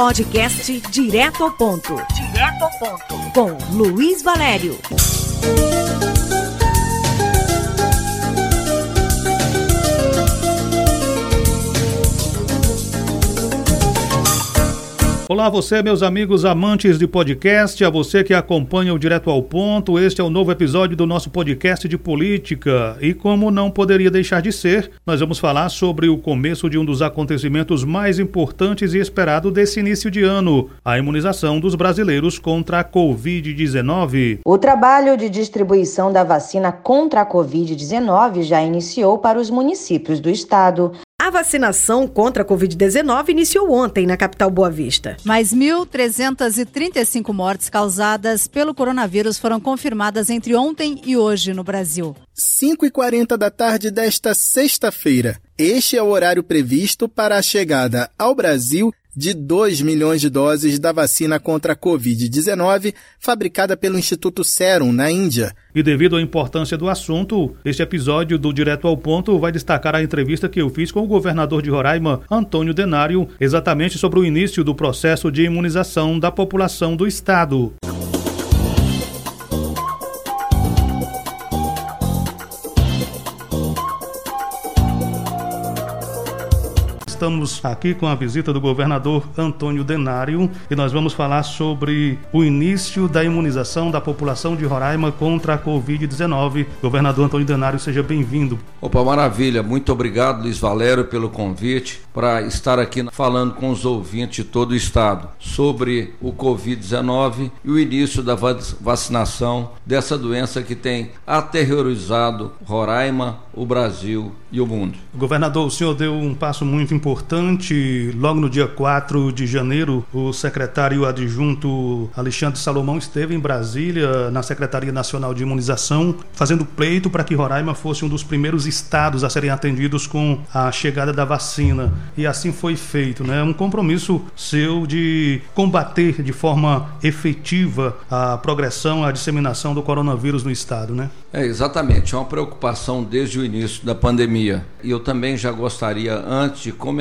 Podcast Direto ao Ponto. Direto ao Ponto. Com Luiz Valério. Olá, você, meus amigos amantes de podcast, a você que acompanha o Direto ao Ponto. Este é o novo episódio do nosso podcast de política. E como não poderia deixar de ser, nós vamos falar sobre o começo de um dos acontecimentos mais importantes e esperado desse início de ano: a imunização dos brasileiros contra a Covid-19. O trabalho de distribuição da vacina contra a Covid-19 já iniciou para os municípios do estado. A vacinação contra a Covid-19 iniciou ontem na capital Boa Vista. Mais 1.335 mortes causadas pelo coronavírus foram confirmadas entre ontem e hoje no Brasil. 5h40 da tarde desta sexta-feira. Este é o horário previsto para a chegada ao Brasil de 2 milhões de doses da vacina contra a Covid-19, fabricada pelo Instituto Serum, na Índia. E devido à importância do assunto, este episódio do Direto ao Ponto vai destacar a entrevista que eu fiz com o governador de Roraima, Antônio Denário, exatamente sobre o início do processo de imunização da população do estado. Estamos aqui com a visita do governador Antônio Denário e nós vamos falar sobre o início da imunização da população de Roraima contra a Covid-19. Governador Antônio Denário, seja bem-vindo. Opa, maravilha. Muito obrigado, Luiz Valério, pelo convite para estar aqui falando com os ouvintes de todo o estado sobre o Covid-19 e o início da vacinação dessa doença que tem aterrorizado Roraima, o Brasil e o mundo. Governador, o senhor deu um passo muito importante. Logo no dia 4 de janeiro, o secretário adjunto Alexandre Salomão esteve em Brasília, na Secretaria Nacional de Imunização, fazendo pleito para que Roraima fosse um dos primeiros estados a serem atendidos com a chegada da vacina. E assim foi feito, né? Um compromisso seu de combater de forma efetiva a progressão, a disseminação do coronavírus no estado, né? É, exatamente. É uma preocupação desde o início da pandemia. E eu também já gostaria, antes de começar,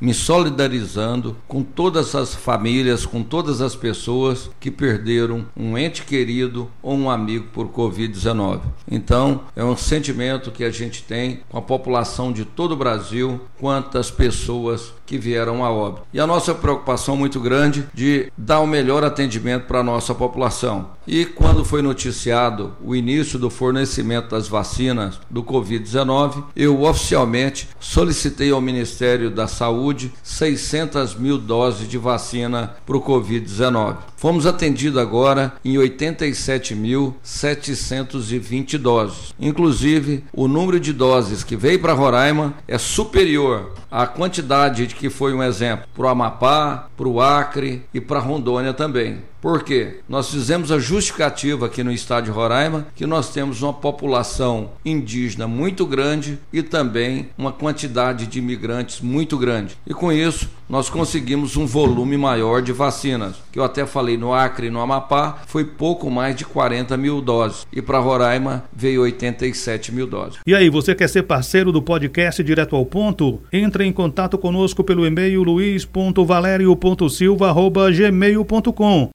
me solidarizando com todas as famílias, com todas as pessoas que perderam um ente querido ou um amigo por Covid-19. Então, é um sentimento que a gente tem com a população de todo o Brasil, quantas pessoas que vieram a óbito. E a nossa preocupação muito grande de dar o melhor atendimento para a nossa população. E quando foi noticiado o início do fornecimento das vacinas do Covid-19, eu oficialmente solicitei ao Ministério da Saúde 600 mil doses de vacina para o Covid-19. Fomos atendidos agora em 87.720 doses. Inclusive, o número de doses que veio para Roraima é superior à quantidade de que foi um exemplo para o Amapá, para o Acre e para Rondônia também. Por quê? Nós fizemos a justificativa aqui no estado de Roraima que nós temos uma população indígena muito grande e também uma quantidade de imigrantes muito grande. E com isso, nós conseguimos um volume maior de vacinas, que eu até falei no Acre no Amapá, foi pouco mais de 40 mil doses. E para Roraima veio 87 mil doses. E aí, você quer ser parceiro do podcast Direto ao Ponto? Entre em contato conosco pelo e-mail luiz.valerio.silva.gmail.com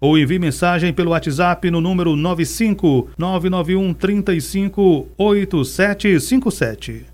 ou envie mensagem pelo WhatsApp no número 95 991 35 8757.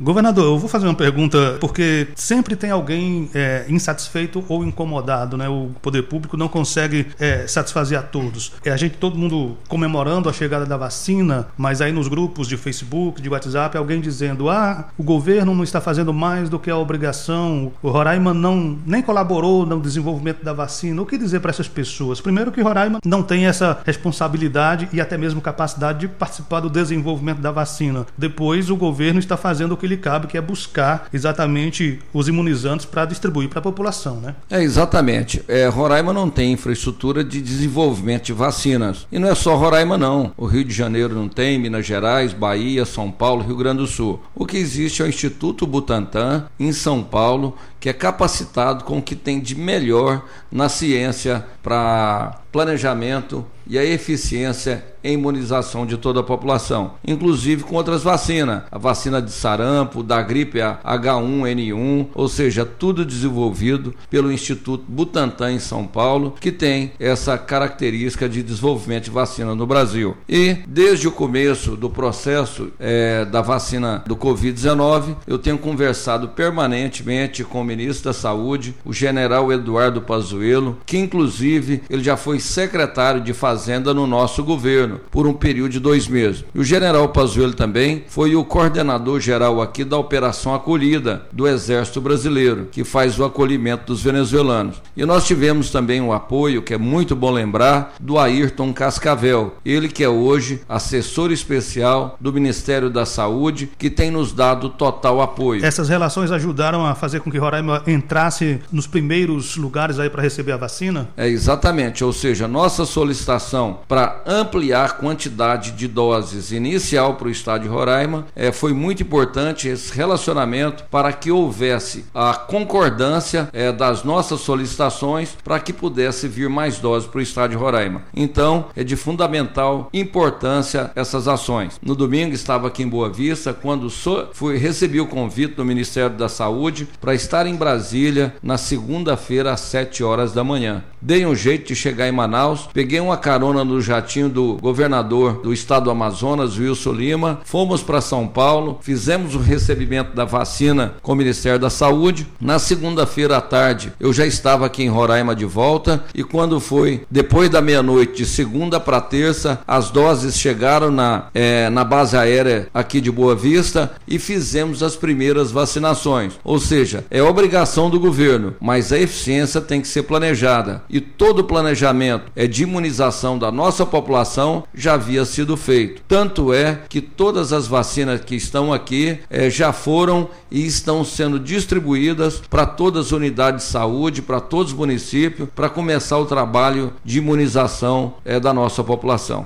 Governador, eu vou fazer uma pergunta, porque sempre tem alguém é, insatisfeito ou incomodado, né? O poder público não consegue é, satisfazer a todos. É a gente, todo mundo comemorando a chegada da vacina, mas aí nos grupos de Facebook, de WhatsApp, alguém dizendo: ah, o governo não está fazendo mais do que a obrigação, o Roraima não nem colaborou no desenvolvimento da vacina. O que dizer para essas pessoas? Primeiro, que Roraima não tem essa responsabilidade e até mesmo capacidade de participar do desenvolvimento da vacina. Depois, o governo está fazendo o que que é buscar exatamente os imunizantes para distribuir para a população, né? É, exatamente. É, Roraima não tem infraestrutura de desenvolvimento de vacinas. E não é só Roraima, não. O Rio de Janeiro não tem, Minas Gerais, Bahia, São Paulo, Rio Grande do Sul. O que existe é o Instituto Butantan, em São Paulo, que é capacitado com o que tem de melhor na ciência para planejamento e a eficiência em imunização de toda a população, inclusive com outras vacinas, a vacina de sarampo, da gripe H1N1, ou seja, tudo desenvolvido pelo Instituto Butantan em São Paulo, que tem essa característica de desenvolvimento de vacina no Brasil. E desde o começo do processo é, da vacina do Covid-19, eu tenho conversado permanentemente com ministro da Saúde, o general Eduardo Pazuello, que inclusive ele já foi secretário de Fazenda no nosso governo por um período de dois meses. E o general Pazuello também foi o coordenador geral aqui da Operação Acolhida do Exército Brasileiro, que faz o acolhimento dos venezuelanos. E nós tivemos também o apoio, que é muito bom lembrar, do Ayrton Cascavel, ele que é hoje assessor especial do Ministério da Saúde, que tem nos dado total apoio. Essas relações ajudaram a fazer com que Roraima entrasse nos primeiros lugares aí para receber a vacina? É exatamente, ou seja, nossa solicitação para ampliar quantidade de doses inicial para o estado de Roraima é, foi muito importante esse relacionamento para que houvesse a concordância é, das nossas solicitações para que pudesse vir mais doses para o estado de Roraima. Então, é de fundamental importância essas ações. No domingo estava aqui em Boa Vista quando fui recebi o convite do Ministério da Saúde para estar em Brasília na segunda-feira às 7 horas da manhã. Dei um jeito de chegar em Manaus, peguei uma carona no jatinho do governador do estado do Amazonas, Wilson Lima, fomos para São Paulo, fizemos o recebimento da vacina com o Ministério da Saúde. Na segunda-feira à tarde, eu já estava aqui em Roraima de volta e quando foi depois da meia-noite, de segunda para terça, as doses chegaram na, é, na base aérea aqui de Boa Vista e fizemos as primeiras vacinações. Ou seja, é obrigação do governo, mas a eficiência tem que ser planejada e todo o planejamento é de imunização da nossa população já havia sido feito. Tanto é que todas as vacinas que estão aqui é, já foram e estão sendo distribuídas para todas as unidades de saúde, para todos os municípios, para começar o trabalho de imunização é, da nossa população.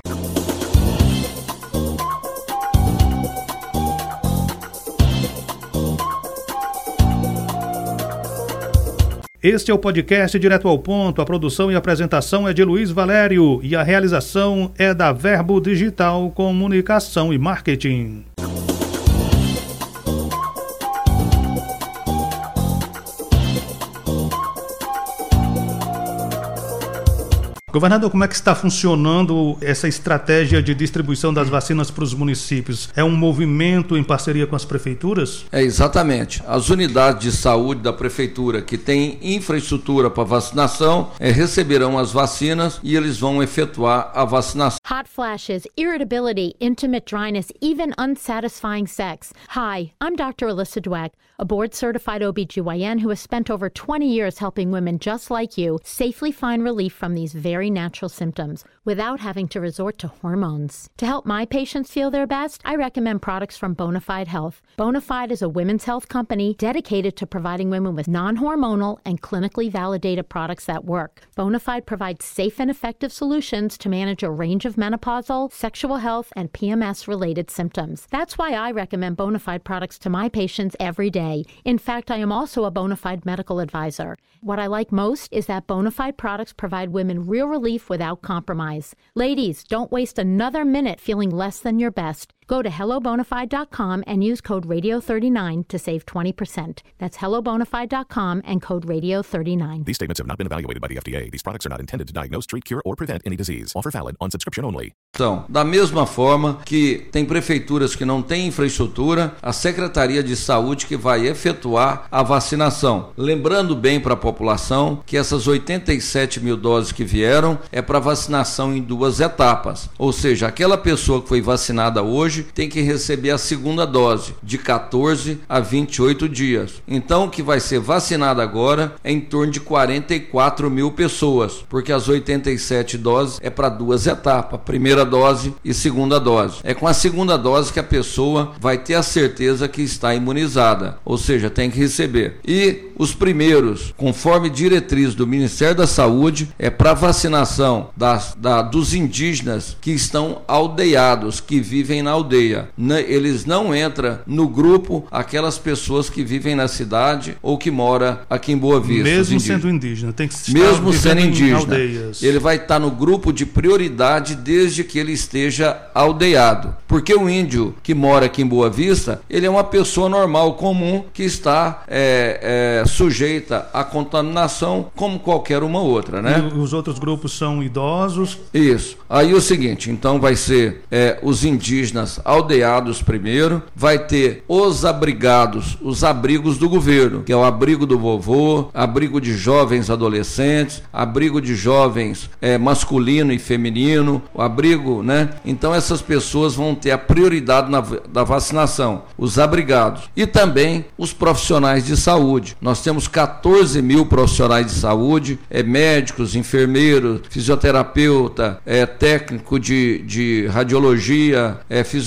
Este é o podcast Direto ao Ponto. A produção e apresentação é de Luiz Valério e a realização é da Verbo Digital Comunicação e Marketing. Governador, como é que está funcionando essa estratégia de distribuição das vacinas para os municípios? É um movimento em parceria com as prefeituras? É exatamente. As unidades de saúde da prefeitura que têm infraestrutura para vacinação é, receberão as vacinas e eles vão efetuar a vacinação. Hot flashes, irritability, intimate dryness, even unsatisfying sex. Hi, I'm Dr. Alyssa Dweck, a board certified OBGYN who has spent over 20 years helping women just like you safely find relief from these very natural symptoms without having to resort to hormones. To help my patients feel their best, I recommend products from Bonafide Health. Bonafide is a women's health company dedicated to providing women with non hormonal and clinically validated products that work. Bonafide provides safe and effective solutions to manage a range of menopausal, sexual health, and PMS related symptoms. That's why I recommend Bonafide products to my patients every day. In fact, I am also a Bonafide medical advisor. What I like most is that Bonafide products provide women real relief without compromise. Ladies, don't waste another minute feeling less than your best. Go to hellobonafide.com and use code radio39 to save 20%. That's hellobonafide.com and code radio39. These statements have not been evaluated by the FDA. These products are not intended to diagnose, treat, cure, or prevent any disease. Offer valid on subscription only. Então, da mesma forma que tem prefeituras que não têm infraestrutura, a Secretaria de Saúde que vai efetuar a vacinação. Lembrando bem para a população que essas 87 mil doses que vieram é para vacinação em duas etapas. Ou seja, aquela pessoa que foi vacinada hoje hoje tem que receber a segunda dose, de 14 a 28 dias. Então, o que vai ser vacinado agora é em torno de 44 mil pessoas, porque as 87 doses é para duas etapas, primeira dose e segunda dose. É com a segunda dose que a pessoa vai ter a certeza que está imunizada, ou seja, tem que receber. E os primeiros, conforme diretriz do Ministério da Saúde, é para vacinação das, da, dos indígenas que estão aldeiados, que vivem na aldeia. Eles não entram no grupo aquelas pessoas que vivem na cidade ou que mora aqui em Boa Vista. Mesmo sendo indígena, tem que estar Mesmo sendo indígena, ele vai estar no grupo de prioridade desde que ele esteja aldeado. Porque o índio que mora aqui em Boa Vista, ele é uma pessoa normal, comum, que está é, é, sujeita à contaminação como qualquer uma outra, né? E os outros grupos são idosos? Isso. Aí o seguinte, então vai ser é, os indígenas aldeados primeiro, vai ter os abrigados, os abrigos do governo, que é o abrigo do vovô, abrigo de jovens adolescentes, abrigo de jovens é, masculino e feminino, o abrigo, né? Então essas pessoas vão ter a prioridade na, da vacinação, os abrigados e também os profissionais de saúde. Nós temos 14 mil profissionais de saúde, é, médicos, enfermeiros, fisioterapeuta, é, técnico de, de radiologia, é, fisioterapeuta.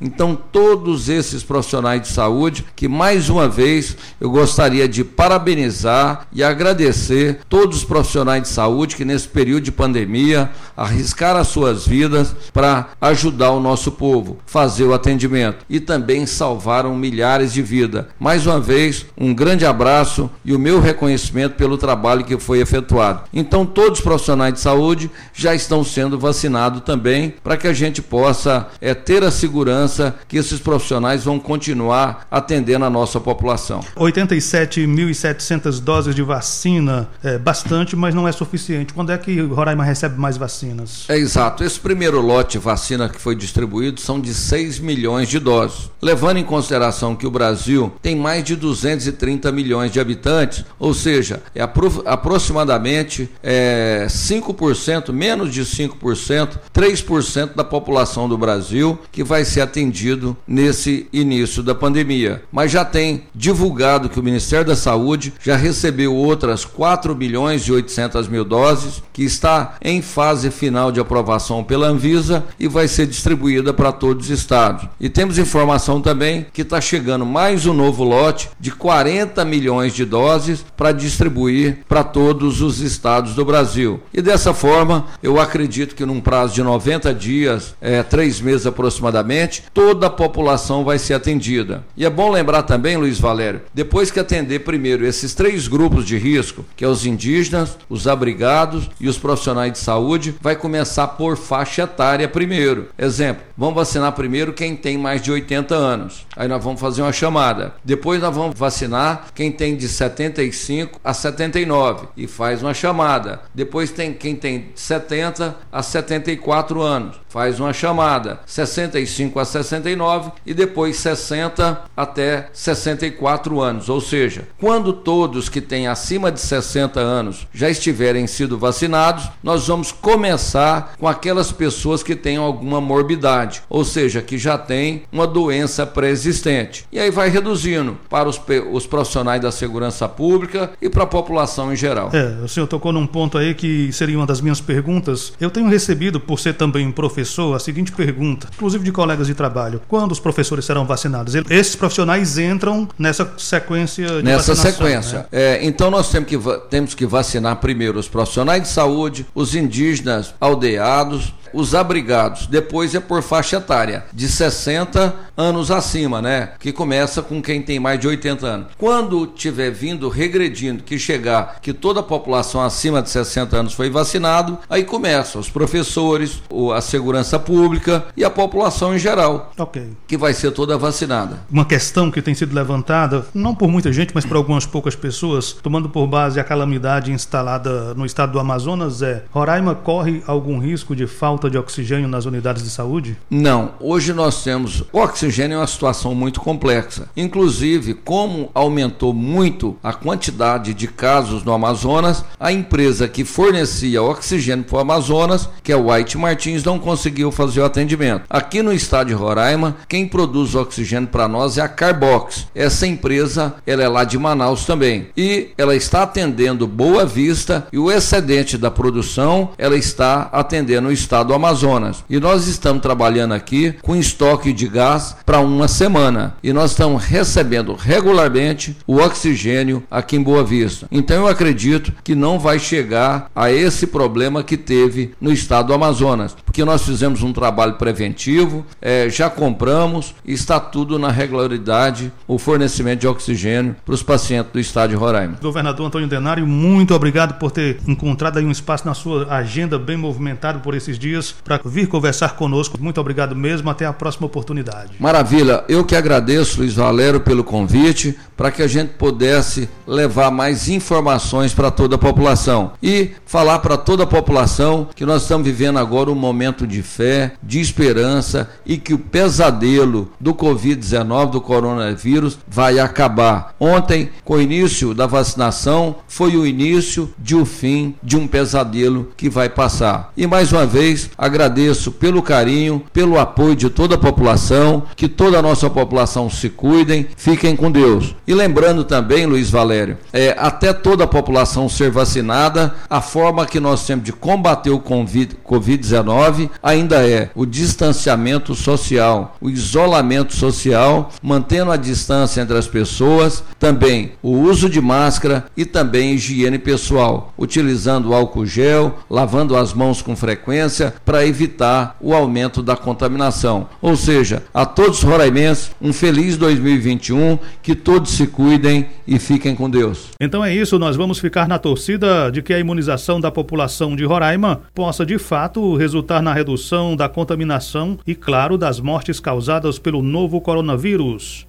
Então, todos esses profissionais de saúde, que mais uma vez eu gostaria de parabenizar e agradecer todos os profissionais de saúde que nesse período de pandemia arriscaram as suas vidas para ajudar o nosso povo, fazer o atendimento e também salvaram milhares de vidas. Mais uma vez, um grande abraço e o meu reconhecimento pelo trabalho que foi efetuado. Então, todos os profissionais de saúde já estão sendo vacinados também, para que a gente possa é, ter a segurança que esses profissionais vão continuar atendendo a nossa população. 87.700 doses de vacina é bastante, mas não é suficiente. Quando é que Roraima recebe mais vacinas? É exato. Esse primeiro lote de vacina que foi distribuído são de 6 milhões de doses. Levando em consideração que o Brasil tem mais de 230 milhões de habitantes, ou seja, é apro aproximadamente é, 5%, menos de 5%, 3% da população do Brasil que vai ser atendido nesse início da pandemia. Mas já tem divulgado que o Ministério da Saúde já recebeu outras 4 milhões e 800 mil doses, que está em fase final de aprovação pela Anvisa e vai ser distribuída para todos os estados. E temos informação também que está chegando mais um novo lote de 40 milhões de doses para distribuir para todos os estados do Brasil. E dessa forma, eu acredito que num prazo de 90 dias, é, três meses aproximadamente, toda a população vai ser atendida. E é bom lembrar também, Luiz Valério, depois que atender primeiro esses três grupos de risco, que é os indígenas, os abrigados e os profissionais de saúde, vai começar por faixa etária primeiro. Exemplo, vamos vacinar primeiro quem tem mais de 80 anos. Aí nós vamos fazer uma chamada. Depois nós vamos vacinar quem tem de 75 a 79 e faz uma chamada. Depois tem quem tem 70 a 74 anos, faz uma chamada. 65 a 69 e depois 60 até 64 anos. Ou seja, quando todos que têm acima de 60 anos já estiverem sido vacinados, nós vamos começar com aquelas pessoas que têm alguma morbidade, ou seja, que já têm uma doença pré-existente. E aí vai reduzindo para os, os profissionais da segurança pública e para a população em geral. É, o senhor tocou num ponto aí que seria uma das minhas perguntas. Eu tenho recebido, por ser também professor, a seguinte pergunta, inclusive de colegas de trabalho: quando os professores serão vacinados? Esses profissionais entram nessa sequência de Nessa sequência. Né? É, então nós temos que, temos que vacinar primeiro os profissionais de saúde, os indígenas aldeados, os abrigados. Depois é por faixa etária, de 60 anos acima, né? Que começa com quem tem mais de 80 anos. Quando tiver vindo regredindo, que chegar que toda a população acima de 60 anos foi vacinado, aí começa os professores, a segurança pública e a população em geral. Ok. Que vai ser toda vacinada. Uma questão que tem sido levantada, não por muita gente, mas por algumas poucas pessoas, tomando por base a calamidade instalada no estado do Amazonas, é Roraima corre algum risco de falta falta de oxigênio nas unidades de saúde? Não. Hoje nós temos. O oxigênio é uma situação muito complexa. Inclusive, como aumentou muito a quantidade de casos no Amazonas, a empresa que fornecia oxigênio para o Amazonas, que é o White Martins, não conseguiu fazer o atendimento. Aqui no estado de Roraima, quem produz oxigênio para nós é a Carbox. Essa empresa, ela é lá de Manaus também. E ela está atendendo Boa Vista e o excedente da produção, ela está atendendo o estado do Amazonas. E nós estamos trabalhando aqui com estoque de gás para uma semana. E nós estamos recebendo regularmente o oxigênio aqui em Boa Vista. Então eu acredito que não vai chegar a esse problema que teve no estado do Amazonas, porque nós fizemos um trabalho preventivo, é, já compramos, está tudo na regularidade o fornecimento de oxigênio para os pacientes do estado de Roraima. Governador Antônio Denário, muito obrigado por ter encontrado aí um espaço na sua agenda bem movimentado por esses dias para vir conversar conosco. Muito obrigado mesmo, até a próxima oportunidade. Maravilha, eu que agradeço, Luiz Valério, pelo convite, para que a gente pudesse levar mais informações para toda a população e falar para toda a população que nós estamos vivendo agora um momento de fé, de esperança e que o pesadelo do Covid-19, do coronavírus, vai acabar. Ontem, com o início da vacinação, foi o início de o um fim de um pesadelo que vai passar. E mais uma vez, agradeço pelo carinho, pelo apoio de toda a população, que toda a nossa população se cuidem, fiquem com Deus. E lembrando também, Luiz Valério, é, até toda a população ser vacinada, a forma que nós temos de combater o Covid-19 ainda é o distanciamento social, o isolamento social, mantendo a distância entre as pessoas, também o uso de máscara e também higiene pessoal, utilizando álcool gel, lavando as mãos com frequência para evitar o aumento da contaminação. Ou seja, a todos os roraimenses, um feliz 2021, que todos se cuidem e fiquem com Deus. Então é isso, nós vamos ficar na torcida de que a imunização da população de Roraima possa de fato resultar na redução da contaminação e, claro, das mortes causadas pelo novo coronavírus.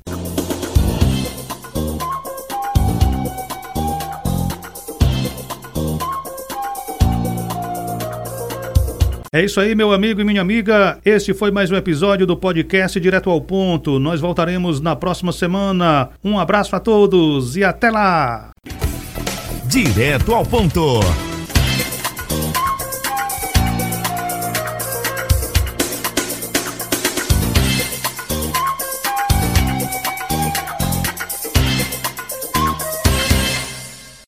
É isso aí, meu amigo e minha amiga. Este foi mais um episódio do podcast Direto ao Ponto. Nós voltaremos na próxima semana. Um abraço a todos e até lá! Direto ao Ponto.